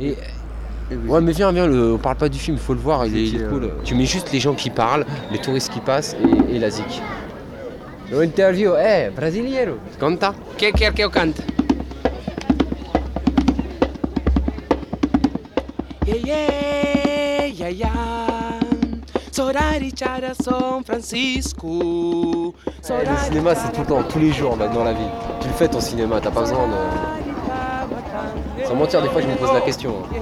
Et Ouais, mais viens, viens, le- on parle pas du film, il faut le voir, il est, il est cool. Tu mets juste les gens qui parlent, les touristes qui passent et, et la zik. Lo interview, eh, brasiliero, canta. Que quer que eu cante? Yeah, yeah, yeah, yeah. Sorari Chara San Francisco. Le cinéma, c'est tout le temps, tous les jours dans la vie. Tu le fais ton cinéma, t'as pas besoin de. Sans mentir, des fois, je me pose la question. hein.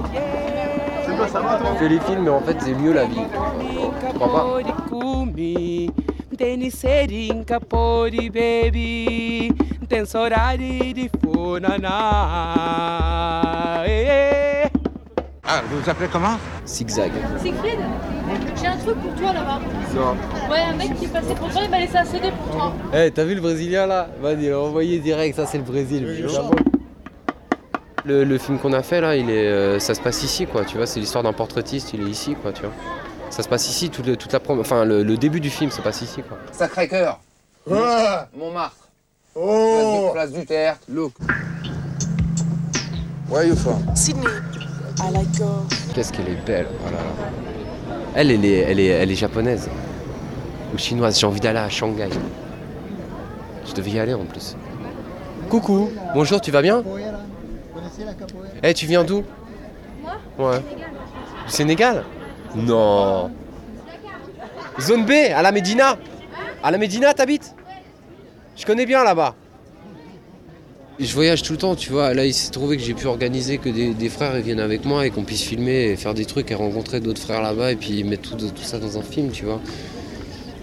Je fais les films, mais en fait, c'est mieux la vie. Tu crois pas baby, sorari. Ah, vous vous appelez comment? Zigzag. Siegfried, j'ai un truc pour toi là-bas. Ouais, un mec qui est passé pour toi, il m'a laissé un CD pour toi. Eh, t'as vu le Brésilien là? Vas-y, envoyé direct, ça c'est le Brésil. Le, le film qu'on a fait là, il est, euh, ça se passe ici quoi, tu vois, c'est l'histoire d'un portraitiste, il est ici quoi, tu vois. Ça se passe ici, tout le- toute la enfin le, le début du film se passe ici quoi. Sacré-Cœur. Montmartre. Oh Place du Tertre. Look. Where are you from? Sydney. I like. Qu'est-ce qu'elle est belle, oh là là. Elle, elle est, elle est, elle est japonaise ou chinoise. J'ai envie d'aller à Shanghai. Je devais y aller en plus. Coucou, bonjour, tu vas bien? Eh, tu viens d'où? Moi? Ouais. Du Sénégal? Non. Zone B, à la Médina À la Médina, t'habites? Je connais bien là-bas. Je voyage tout le temps, tu vois. Là, il s'est trouvé que j'ai pu organiser que des, des frères ils viennent avec moi et qu'on puisse filmer et faire des trucs et rencontrer d'autres frères là-bas et puis mettre tout, tout ça dans un film, tu vois.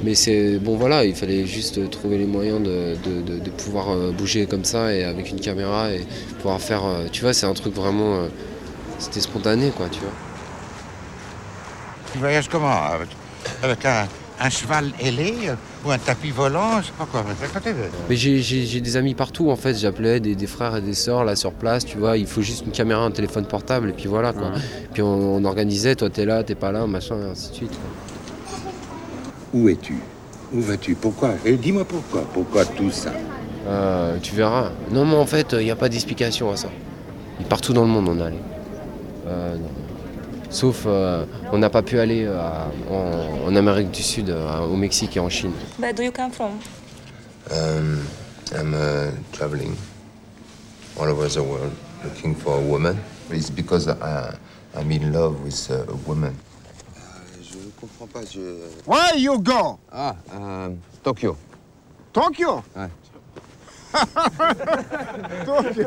Mais c'est bon, voilà, il fallait juste trouver les moyens de, de- de- de pouvoir euh, bouger comme ça et avec une caméra et pouvoir faire. euh, tu vois, c'est un truc vraiment. euh, C'était spontané, quoi, tu vois. Tu voyages comment? Avec, un, un cheval ailé ou un tapis volant Je sais pas quoi. Mais j'ai des amis partout en fait, j'appelais des, des frères et des sœurs là sur place, tu vois, il faut juste une caméra, un téléphone portable et puis voilà quoi. Puis on, on organisait, toi t'es là, t'es pas là, machin, et ainsi de suite. quoi. Où es-tu? Où vas-tu? Pourquoi? Et dis-moi pourquoi Pourquoi tout ça? Euh, tu verras. Non mais en fait, il n'y a pas d'explication à ça. Partout dans le monde on est allé. Euh, non. Sauf, euh, on n'a pas pu aller euh, à- en, en Amérique du Sud, euh, au Mexique et en Chine. Where do you come from? Um, I'm uh, traveling all over the world looking for a woman. It's because I, I'm in love with uh, a woman. Comprends pas, je... Where you go Ah, um, Tokyo. Tokyo Ouais. Tokyo.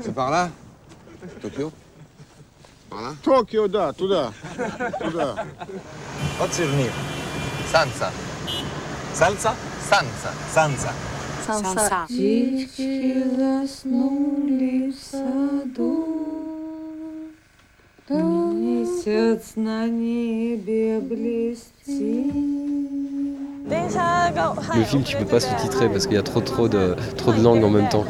C'est par là Tokyo Par là Tokyo, да, туда. Туда. Отсырнир. Sansa. Сальса? Sansa. Санса. Sansa. Птички заснули в саду, Месяц на небе блестит. Le film, tu peux pas sous-titrer parce qu'il y a trop, trop de, trop de langues en même temps.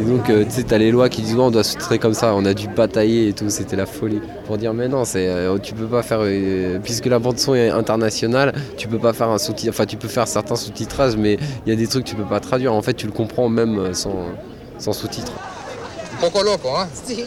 Et donc, euh, tu sais, t'as les lois qui disent, ouais, on doit sous-titrer comme ça, on a dû batailler et tout, c'était la folie. Pour dire, mais non, c'est, euh, tu peux pas faire, euh, puisque la bande-son est internationale, tu peux pas faire un sous enfin, tu peux faire certains sous-titrages, mais il y a des trucs que tu peux pas traduire. En fait, tu le comprends même euh, sans, sans sous-titres. Un poco loco, hein Sí.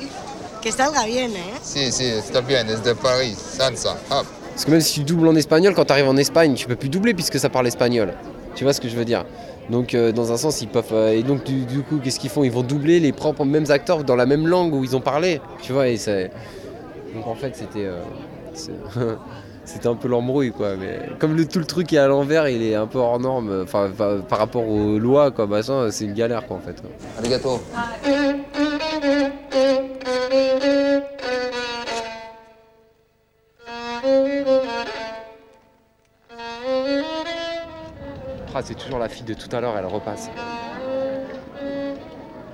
que salga bien, eh? Si, si, está bien, es de Paris. Sansa. Hop. Parce que même si tu doubles en espagnol, quand tu arrives en Espagne, tu peux plus doubler puisque ça parle espagnol. Tu vois ce que je veux dire? Donc euh, dans un sens, ils peuvent... euh, et donc du, du coup, qu'est-ce qu'ils font? Ils vont doubler les propres mêmes acteurs dans la même langue où ils ont parlé. Tu vois et c'est... Donc en fait, c'était... euh, c'est- C'était un peu l'embrouille quoi, mais comme le, tout le truc est à l'envers, il est un peu hors norme, enfin par, par rapport aux lois quoi, machin, c'est une galère quoi en fait. Arigato. C'est toujours la fille de tout à l'heure, elle repasse.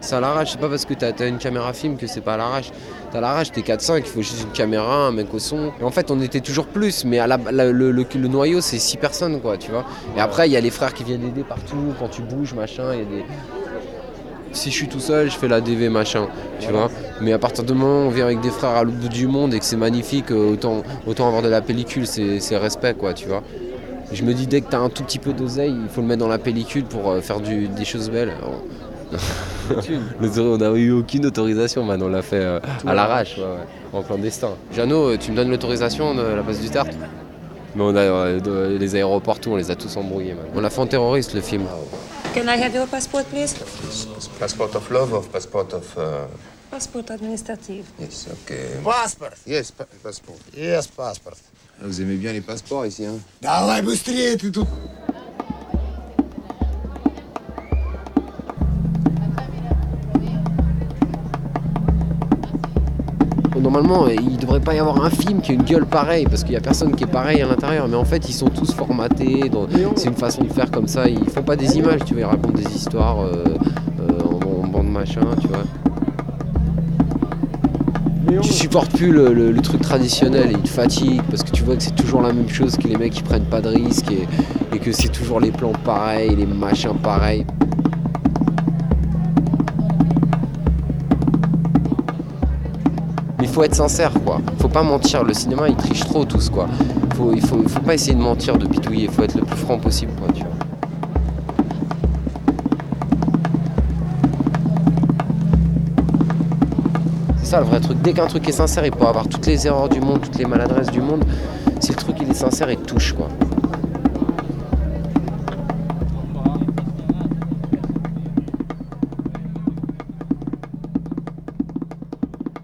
C'est à l'arrache, c'est pas parce que t'as as une caméra film que c'est pas à l'arrache. T'as l'arrache, t'es 4-5, il faut juste une caméra, un mec au son. Et en fait, on était toujours plus, mais à la- la- le, le- le noyau, c'est 6 personnes, quoi, tu vois. Et après, il y a les frères qui viennent aider partout, quand tu bouges, machin, il y a des. Si je suis tout seul, je fais la DV, machin, tu vois. Mais à partir du moment où on vient avec des frères à l'autre bout du monde et que c'est magnifique, euh, autant, autant avoir de la pellicule, c'est respect, quoi, tu vois je me dis dès que t'as un tout petit peu d'oseille, il faut le mettre dans la pellicule pour euh, faire des choses belles. Oh. On n'a eu aucune autorisation, man. On l'a fait euh, à l'arrache, ouais, en clandestin. Jeannot, euh, tu me donnes l'autorisation de la base du Tarte Mais on a les aéroports, tout, on les a tous embrouillés. On l'a fait en terroriste, le film. Can I have your passport, please? Passport of love or passport of... Uh, passport administrative. Yes, okay. Passport! Yes, passport. Yes, passport. Vous aimez bien les passeports ici, hein Давай быстрее, ты тут. Normalement, euh, il devrait pas y avoir un film qui a une gueule pareille, parce qu'il y a personne qui est pareil à l'intérieur. Mais en fait, ils sont tous formatés. dans- C'est une façon de faire comme ça. Ils font pas des images, tu vois. Ils racontent des histoires euh, euh, en, en bande machin, tu vois. Tu supportes plus le, truc traditionnel, il te fatigue parce que tu vois que c'est toujours la même chose, que les mecs ils prennent pas de risques et, et que c'est toujours les plans pareils, les machins pareils. Mais il faut être sincère quoi, faut pas mentir, le cinéma ils trichent trop tous quoi. Il, faut, il pas essayer de mentir, de pitouiller, il faut être le plus franc possible ça le vrai truc. Dès qu'un truc est sincère, il peut avoir toutes les erreurs du monde, toutes les maladresses du monde. Si le truc il est sincère, il touche quoi.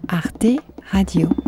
Arte Radio.